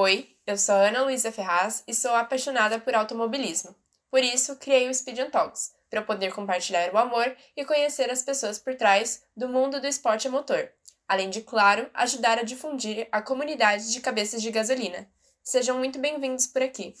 Oi, eu sou Ana Luísa Ferraz e sou apaixonada por automobilismo. Por isso, criei o Speed Talks, para poder compartilhar o amor e conhecer as pessoas por trás do mundo do esporte a motor, além de, claro, ajudar a difundir a comunidade de cabeças de gasolina. Sejam muito bem-vindos por aqui.